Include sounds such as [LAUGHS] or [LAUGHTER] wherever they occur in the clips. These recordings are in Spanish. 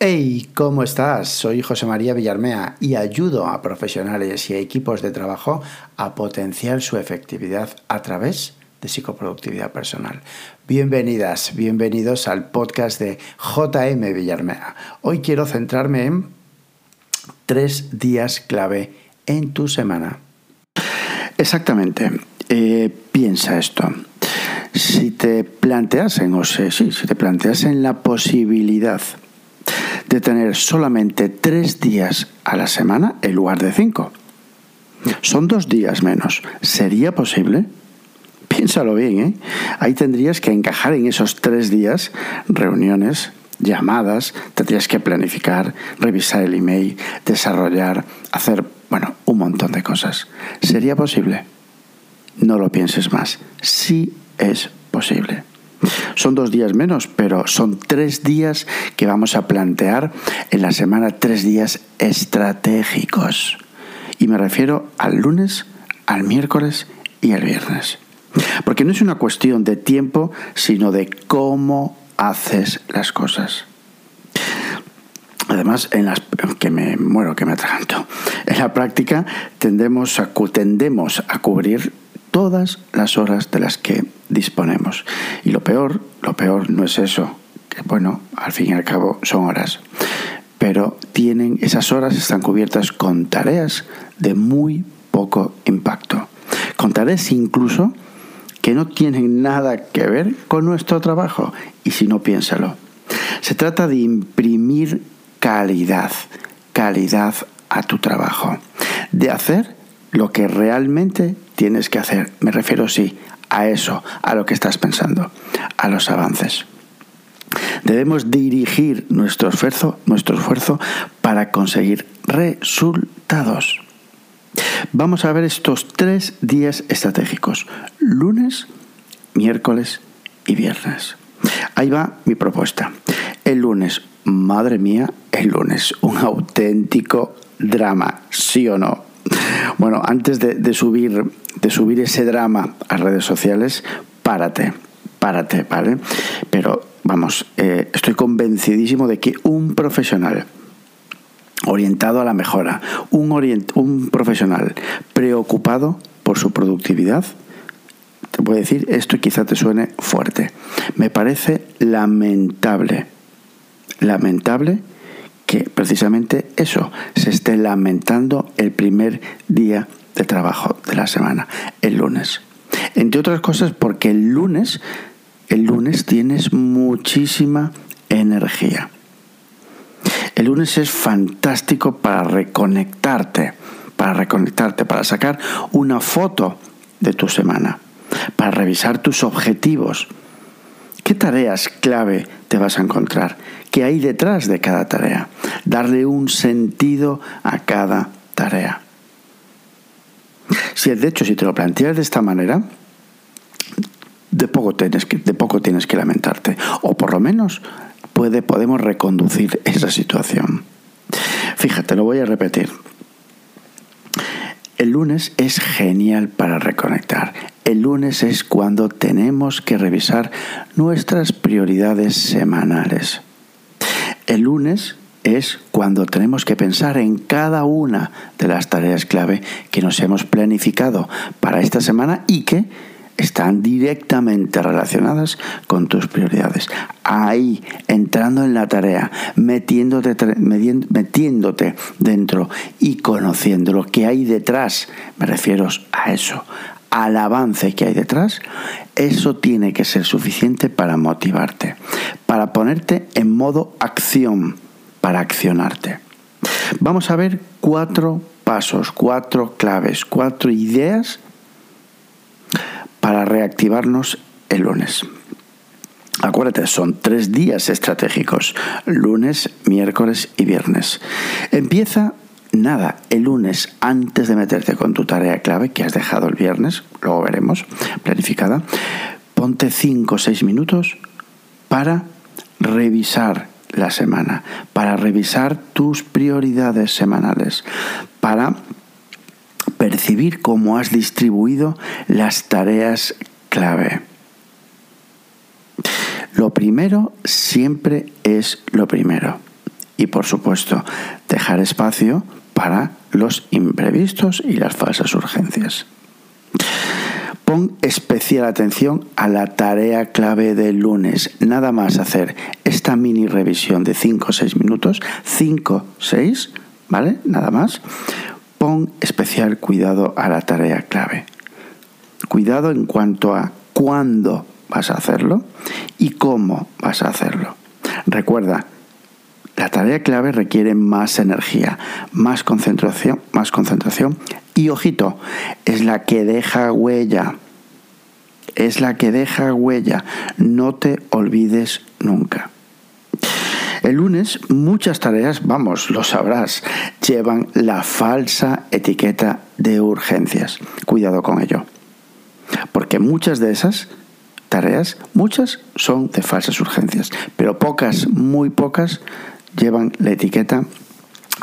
Hey, ¿cómo estás? Soy José María Villarmea y ayudo a profesionales y a equipos de trabajo a potenciar su efectividad a través de psicoproductividad personal. Bienvenidas, bienvenidos al podcast de JM Villarmea. Hoy quiero centrarme en tres días clave en tu semana. Exactamente. Eh, piensa esto. Si te planteasen, o sí, si te planteasen la posibilidad de tener solamente tres días a la semana en lugar de cinco, son dos días menos. ¿Sería posible? Piénsalo bien, ¿eh? Ahí tendrías que encajar en esos tres días reuniones, llamadas, tendrías que planificar, revisar el email, desarrollar, hacer, bueno, un montón de cosas. ¿Sería posible? No lo pienses más. Sí es posible. Son dos días menos, pero son tres días que vamos a plantear en la semana, tres días estratégicos. Y me refiero al lunes, al miércoles y al viernes. Porque no es una cuestión de tiempo, sino de cómo haces las cosas. Además, en las que me muero, que me atraganto. En la práctica a, tendemos a cubrir todas las horas de las que disponemos. Y lo peor, lo peor no es eso, que bueno, al fin y al cabo son horas. Pero tienen, esas horas están cubiertas con tareas de muy poco impacto. Con tareas incluso que no tienen nada que ver con nuestro trabajo. Y si no, piénsalo. Se trata de imprimir calidad, calidad a tu trabajo. De hacer lo que realmente tienes que hacer. Me refiero, sí, a eso, a lo que estás pensando, a los avances. Debemos dirigir nuestro esfuerzo, nuestro esfuerzo para conseguir resultados. Vamos a ver estos tres días estratégicos, lunes, miércoles y viernes. Ahí va mi propuesta. El lunes, madre mía, el lunes, un auténtico drama, ¿sí o no? Bueno, antes de, subir, de subir ese drama a redes sociales, párate, párate, ¿vale? Pero vamos, eh, estoy convencidísimo de que un profesional orientado a la mejora, un, un profesional preocupado por su productividad, te a decir, esto quizá te suene fuerte. Me parece lamentable, lamentable que precisamente eso se esté lamentando el primer día de trabajo de la semana, el lunes. Entre otras cosas porque el lunes, el lunes tienes muchísima energía. El lunes es fantástico para reconectarte, para reconectarte, para sacar una foto de tu semana, para revisar tus objetivos. ¿Qué tareas clave te vas a encontrar? ¿Qué hay detrás de cada tarea? darle un sentido a cada tarea. Si de hecho, si te lo planteas de esta manera, de poco tienes que, de poco tienes que lamentarte. O por lo menos puede, podemos reconducir esa situación. Fíjate, lo voy a repetir. El lunes es genial para reconectar. El lunes es cuando tenemos que revisar nuestras prioridades semanales. El lunes es cuando tenemos que pensar en cada una de las tareas clave que nos hemos planificado para esta semana y que están directamente relacionadas con tus prioridades. Ahí, entrando en la tarea, metiéndote, metiéndote dentro y conociendo lo que hay detrás, me refiero a eso, al avance que hay detrás, eso tiene que ser suficiente para motivarte, para ponerte en modo acción para accionarte. Vamos a ver cuatro pasos, cuatro claves, cuatro ideas para reactivarnos el lunes. Acuérdate, son tres días estratégicos, lunes, miércoles y viernes. Empieza nada, el lunes antes de meterte con tu tarea clave que has dejado el viernes, luego veremos, planificada, ponte cinco o seis minutos para revisar la semana, para revisar tus prioridades semanales, para percibir cómo has distribuido las tareas clave. Lo primero siempre es lo primero. y por supuesto dejar espacio para los imprevistos y las falsas urgencias. Pon especial atención a la tarea clave del lunes. Nada más hacer esta mini revisión de 5 o 6 minutos, 5, 6, ¿vale? Nada más. Pon especial cuidado a la tarea clave. Cuidado en cuanto a cuándo vas a hacerlo y cómo vas a hacerlo. Recuerda, la tarea clave requiere más energía, más concentración, más concentración y ojito, es la que deja huella. Es la que deja huella. No te olvides nunca. El lunes muchas tareas, vamos, lo sabrás, llevan la falsa etiqueta de urgencias. Cuidado con ello. Porque muchas de esas tareas, muchas son de falsas urgencias, pero pocas, muy pocas, llevan la etiqueta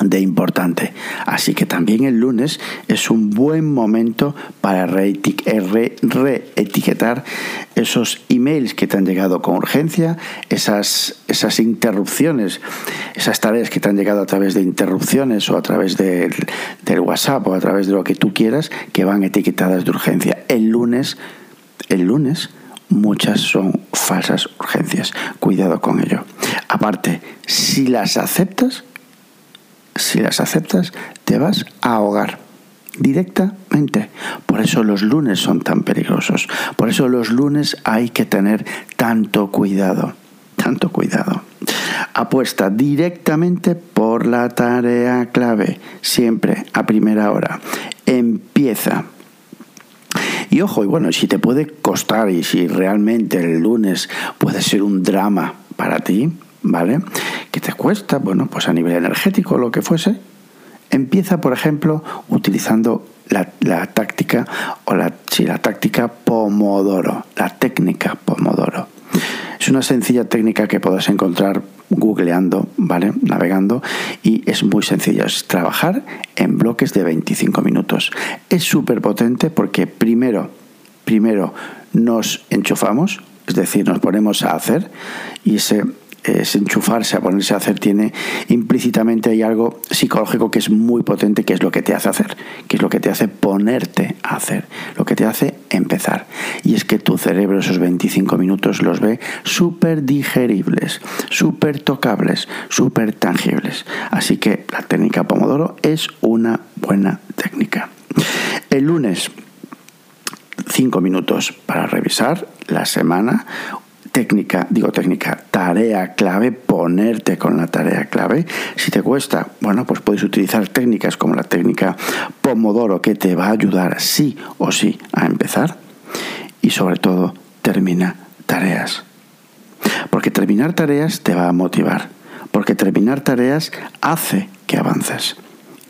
de importante. Así que también el lunes es un buen momento para eh, reetiquetar esos emails que te han llegado con urgencia, esas, esas interrupciones, esas tareas que te han llegado a través de interrupciones o a través del WhatsApp o a través de lo que tú quieras que van etiquetadas de urgencia. El lunes, el lunes muchas son falsas urgencias. Cuidado con ello. Aparte, si las aceptas, si las aceptas, te vas a ahogar directamente. Por eso los lunes son tan peligrosos. Por eso los lunes hay que tener tanto cuidado, tanto cuidado. Apuesta directamente por la tarea clave, siempre a primera hora. Empieza y ojo, y bueno, si te puede costar y si realmente el lunes puede ser un drama para ti, ¿vale? Que te cuesta, bueno, pues a nivel energético, lo que fuese, empieza, por ejemplo, utilizando la, táctica o la, sí, la táctica Pomodoro, la técnica Pomodoro. Es una sencilla técnica que puedes encontrar googleando, ¿vale? Navegando y es muy sencillo, es trabajar en bloques de 25 minutos. Es súper potente porque primero, primero nos enchufamos, es decir, nos ponemos a hacer y ese es enchufarse, a ponerse a hacer, tiene implícitamente hay algo psicológico que es muy potente, que es lo que te hace hacer, que es lo que te hace ponerte a hacer, lo que te hace empezar. Y es que tu cerebro esos 25 minutos los ve súper digeribles, súper tocables, súper tangibles. Así que la técnica Pomodoro es una buena técnica. El lunes 5 minutos para revisar la semana, técnica, digo técnica, tarea clave, ponerte con la tarea clave. Si te cuesta, bueno, pues puedes utilizar técnicas como la técnica Pomodoro que te va a ayudar sí o sí a empezar. Y sobre todo, termina tareas. Porque terminar tareas te va a motivar. Porque terminar tareas hace que avances.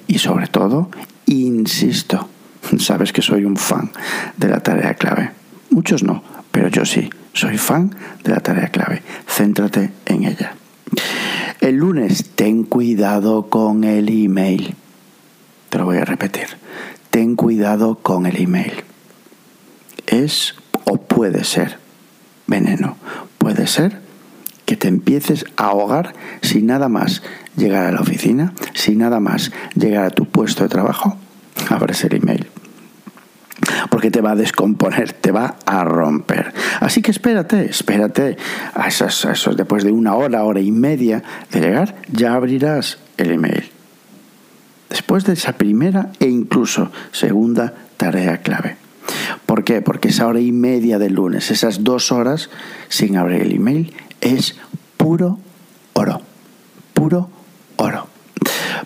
Y sobre todo, insisto, [LAUGHS] sabes que soy un fan de la tarea clave. Muchos no, pero yo sí soy fan de la tarea clave. Céntrate en ella. El lunes, ten cuidado con el email. Te lo voy a repetir. Ten cuidado con el email. Es o puede ser veneno. Puede ser que te empieces a ahogar sin nada más llegar a la oficina, sin nada más llegar a tu puesto de trabajo. Abres el email te va a descomponer, te va a romper. Así que espérate, espérate a esos, después de una hora, hora y media de llegar, ya abrirás el email. Después de esa primera e incluso segunda tarea clave. ¿Por qué? Porque esa hora y media del lunes, esas dos horas sin abrir el email, es puro oro. Puro oro.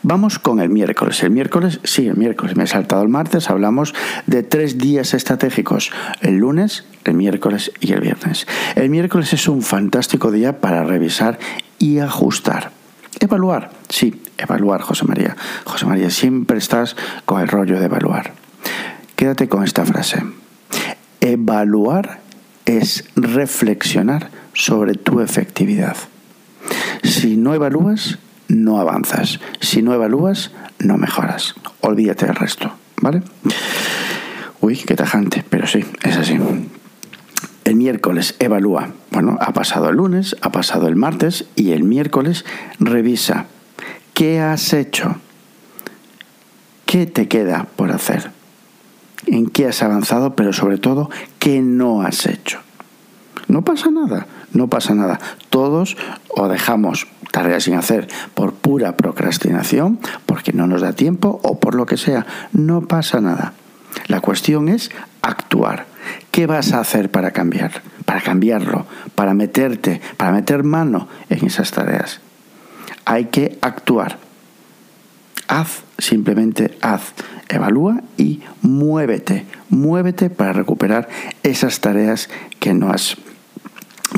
Vamos con el miércoles. El miércoles, sí, el miércoles, me he saltado el martes, hablamos de tres días estratégicos, el lunes, el miércoles y el viernes. El miércoles es un fantástico día para revisar y ajustar. Evaluar, sí, evaluar, José María. José María, siempre estás con el rollo de evaluar. Quédate con esta frase. Evaluar es reflexionar sobre tu efectividad. Si no evalúas, no avanzas. Si no evalúas, no mejoras. Olvídate del resto, ¿vale? Uy, qué tajante, pero sí, es así. El miércoles evalúa. Bueno, ha pasado el lunes, ha pasado el martes y el miércoles revisa. ¿Qué has hecho? ¿Qué te queda por hacer? ¿En qué has avanzado? Pero sobre todo, ¿qué no has hecho? No pasa nada, no pasa nada. Todos o dejamos tareas sin hacer por pura procrastinación, porque no nos da tiempo o por lo que sea. No pasa nada. La cuestión es actuar. ¿Qué vas a hacer para cambiar? Para cambiarlo, para meterte, para meter mano en esas tareas. Hay que actuar. Haz, simplemente haz. Evalúa y muévete. Muévete para recuperar esas tareas que no has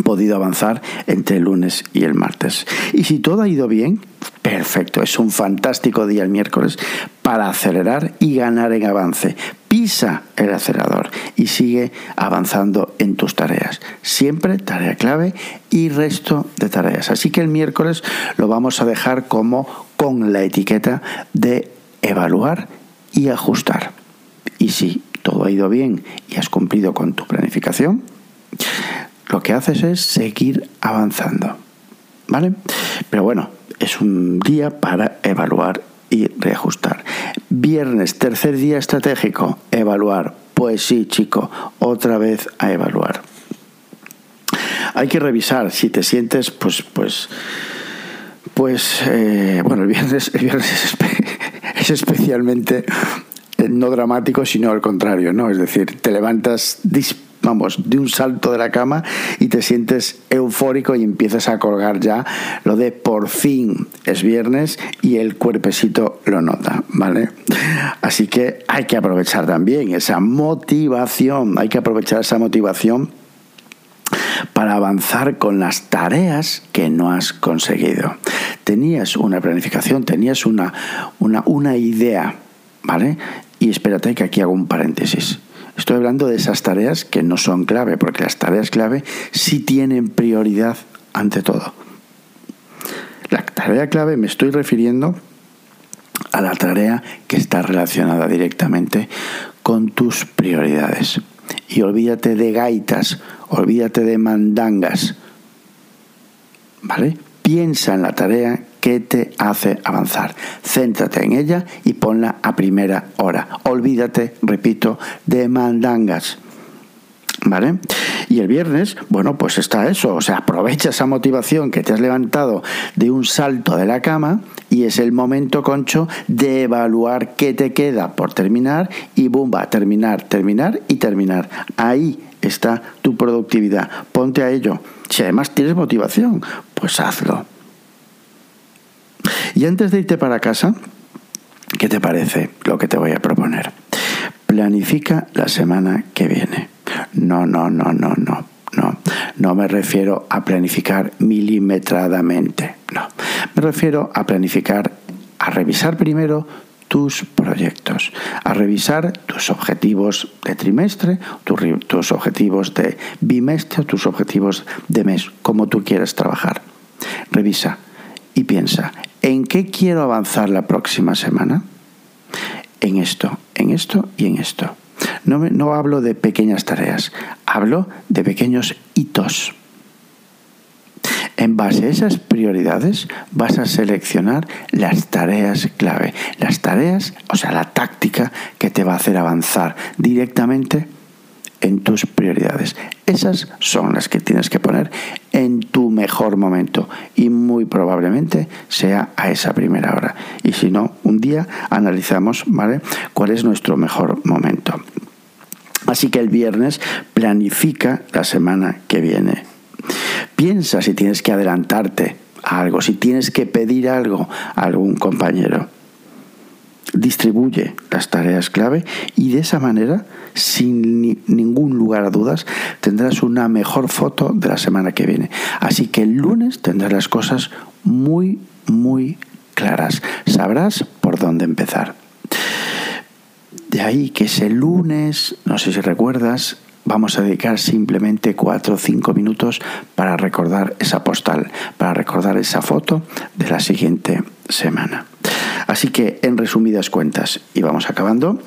podido avanzar entre el lunes y el martes. Y si todo ha ido bien, perfecto, es un fantástico día el miércoles para acelerar y ganar en avance. Pisa el acelerador y sigue avanzando en tus tareas. Siempre tarea clave y resto de tareas. Así que el miércoles lo vamos a dejar como con la etiqueta de evaluar y ajustar. Y si todo ha ido bien y has cumplido con tu planificación, lo que haces es seguir avanzando. ¿Vale? Pero bueno, es un día para evaluar y reajustar. Viernes, tercer día estratégico, evaluar. Pues sí, chico, otra vez a evaluar. Hay que revisar si te sientes, pues, pues, pues, eh, bueno, el viernes, es, [LAUGHS] es especialmente eh, no dramático, sino al contrario, ¿no? Es decir, te levantas dispuesto vamos, de un salto de la cama y te sientes eufórico y empiezas a colgar ya lo de por fin es viernes y el cuerpecito lo nota, ¿vale? Así que hay que aprovechar también esa motivación, hay que aprovechar esa motivación para avanzar con las tareas que no has conseguido. Tenías una planificación, tenías una, una, una idea, ¿vale? Y espérate que aquí hago un paréntesis Estoy hablando de esas tareas que no son clave, porque las tareas clave sí tienen prioridad ante todo. La tarea clave me estoy refiriendo a la tarea que está relacionada directamente con tus prioridades. Y olvídate de gaitas, olvídate de mandangas. ¿Vale? Piensa en la tarea que te hace avanzar. Céntrate en ella y ponla a primera hora. Olvídate, repito, de mandangas. ¿Vale? Y el viernes, bueno, pues está eso, o sea, aprovecha esa motivación que te has levantado de un salto de la cama y es el momento, concho, de evaluar qué te queda por terminar y bumba, terminar, terminar y terminar. Ahí está tu productividad, ponte a ello. Si además tienes motivación, pues hazlo. Y antes de irte para casa, ¿qué te parece lo que te voy a proponer? Planifica la semana que viene. No, no, no, no, no. No, no me refiero a planificar milimetradamente, no. Me refiero a planificar, a revisar primero tus proyectos, a revisar tus objetivos de trimestre, tus objetivos de bimestre, tus objetivos de mes, como tú quieras trabajar. Revisa y piensa, ¿en qué quiero avanzar la próxima semana? En esto, en esto y en esto. No, no hablo de pequeñas tareas, hablo de pequeños hitos. En base a esas prioridades vas a seleccionar las tareas clave, las tareas, o sea, la táctica que te va a hacer avanzar directamente en tus prioridades. Esas son las que tienes que poner en tu mejor momento y muy probablemente sea a esa primera hora. Y si no, un día analizamos, ¿vale? ¿Cuál es nuestro mejor momento? Así que el viernes planifica la semana que viene. Piensa si tienes que adelantarte a algo, si tienes que pedir algo a algún compañero distribuye las tareas clave y de esa manera, sin ningún lugar a dudas, tendrás una mejor foto de la semana que viene. Así que el lunes tendrás las cosas muy, muy claras. Sabrás por dónde empezar. De ahí que ese lunes, no sé si recuerdas, vamos a dedicar simplemente cuatro o cinco minutos para recordar esa postal, para recordar esa foto de la siguiente semana. Así que, en resumidas cuentas, y vamos acabando,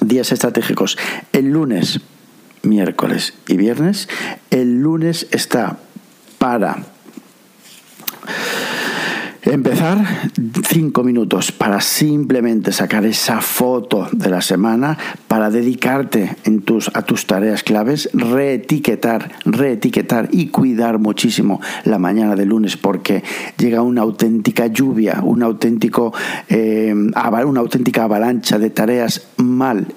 días estratégicos. El lunes, miércoles y viernes. El lunes está para Empezar cinco minutos para simplemente sacar esa foto de la semana, para dedicarte en tus, a tus tareas claves, reetiquetar, reetiquetar y cuidar muchísimo la mañana de lunes porque llega una auténtica lluvia, un auténtico, eh, una auténtica avalancha de tareas mal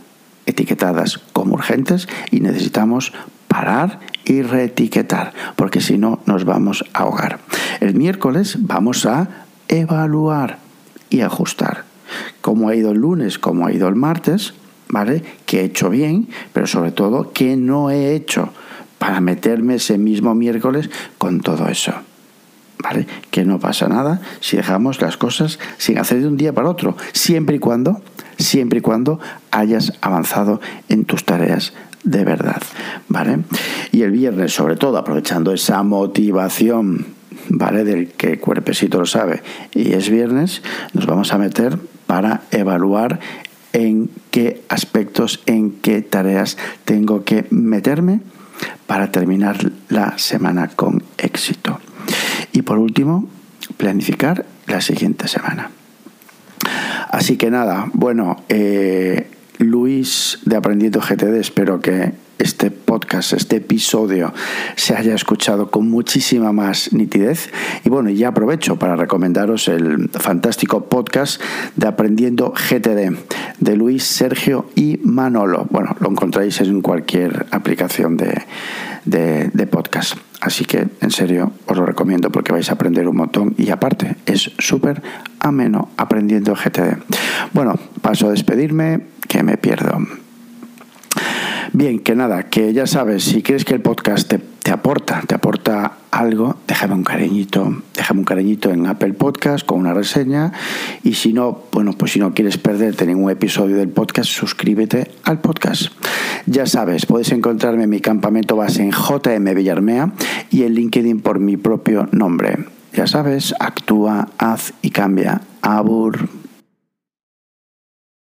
etiquetadas como urgentes y necesitamos parar y reetiquetar, porque si no nos vamos a ahogar. El miércoles vamos a evaluar y ajustar. Cómo ha ido el lunes, cómo ha ido el martes, ¿vale? ¿Qué he hecho bien? Pero sobre todo, ¿qué no he hecho? Para meterme ese mismo miércoles con todo eso. ¿Vale? Que no pasa nada si dejamos las cosas sin hacer de un día para otro, siempre y cuando, siempre y cuando hayas avanzado en tus tareas de verdad, ¿vale? Y el viernes, sobre todo, aprovechando esa motivación, ¿vale? Del que cuerpecito lo sabe, y es viernes, nos vamos a meter para evaluar en qué aspectos, en qué tareas tengo que meterme para terminar la semana con éxito. Y por último, planificar la siguiente semana. Así que nada, bueno, eh, Luis de Aprendiendo GTD, espero que este podcast, este episodio, se haya escuchado con muchísima más nitidez. Y bueno, ya aprovecho para recomendaros el fantástico podcast de Aprendiendo GTD de Luis, Sergio y Manolo. Bueno, lo encontráis en cualquier aplicación de, de, podcast. Así que, en serio, os lo recomiendo porque vais a aprender un montón y aparte es súper ameno aprendiendo GTD. Bueno, paso a despedirme, que me pierdo. Bien, que nada, que ya sabes, si crees que el podcast te, aporta, te aporta algo, déjame un cariñito, déjame un cariñito en Apple Podcast con una reseña y si no, bueno, pues si no quieres perderte ningún episodio del podcast, suscríbete al podcast. Ya sabes, puedes encontrarme en mi campamento base en JM Villarmea y en LinkedIn por mi propio nombre. Ya sabes, actúa, haz y cambia. Abur.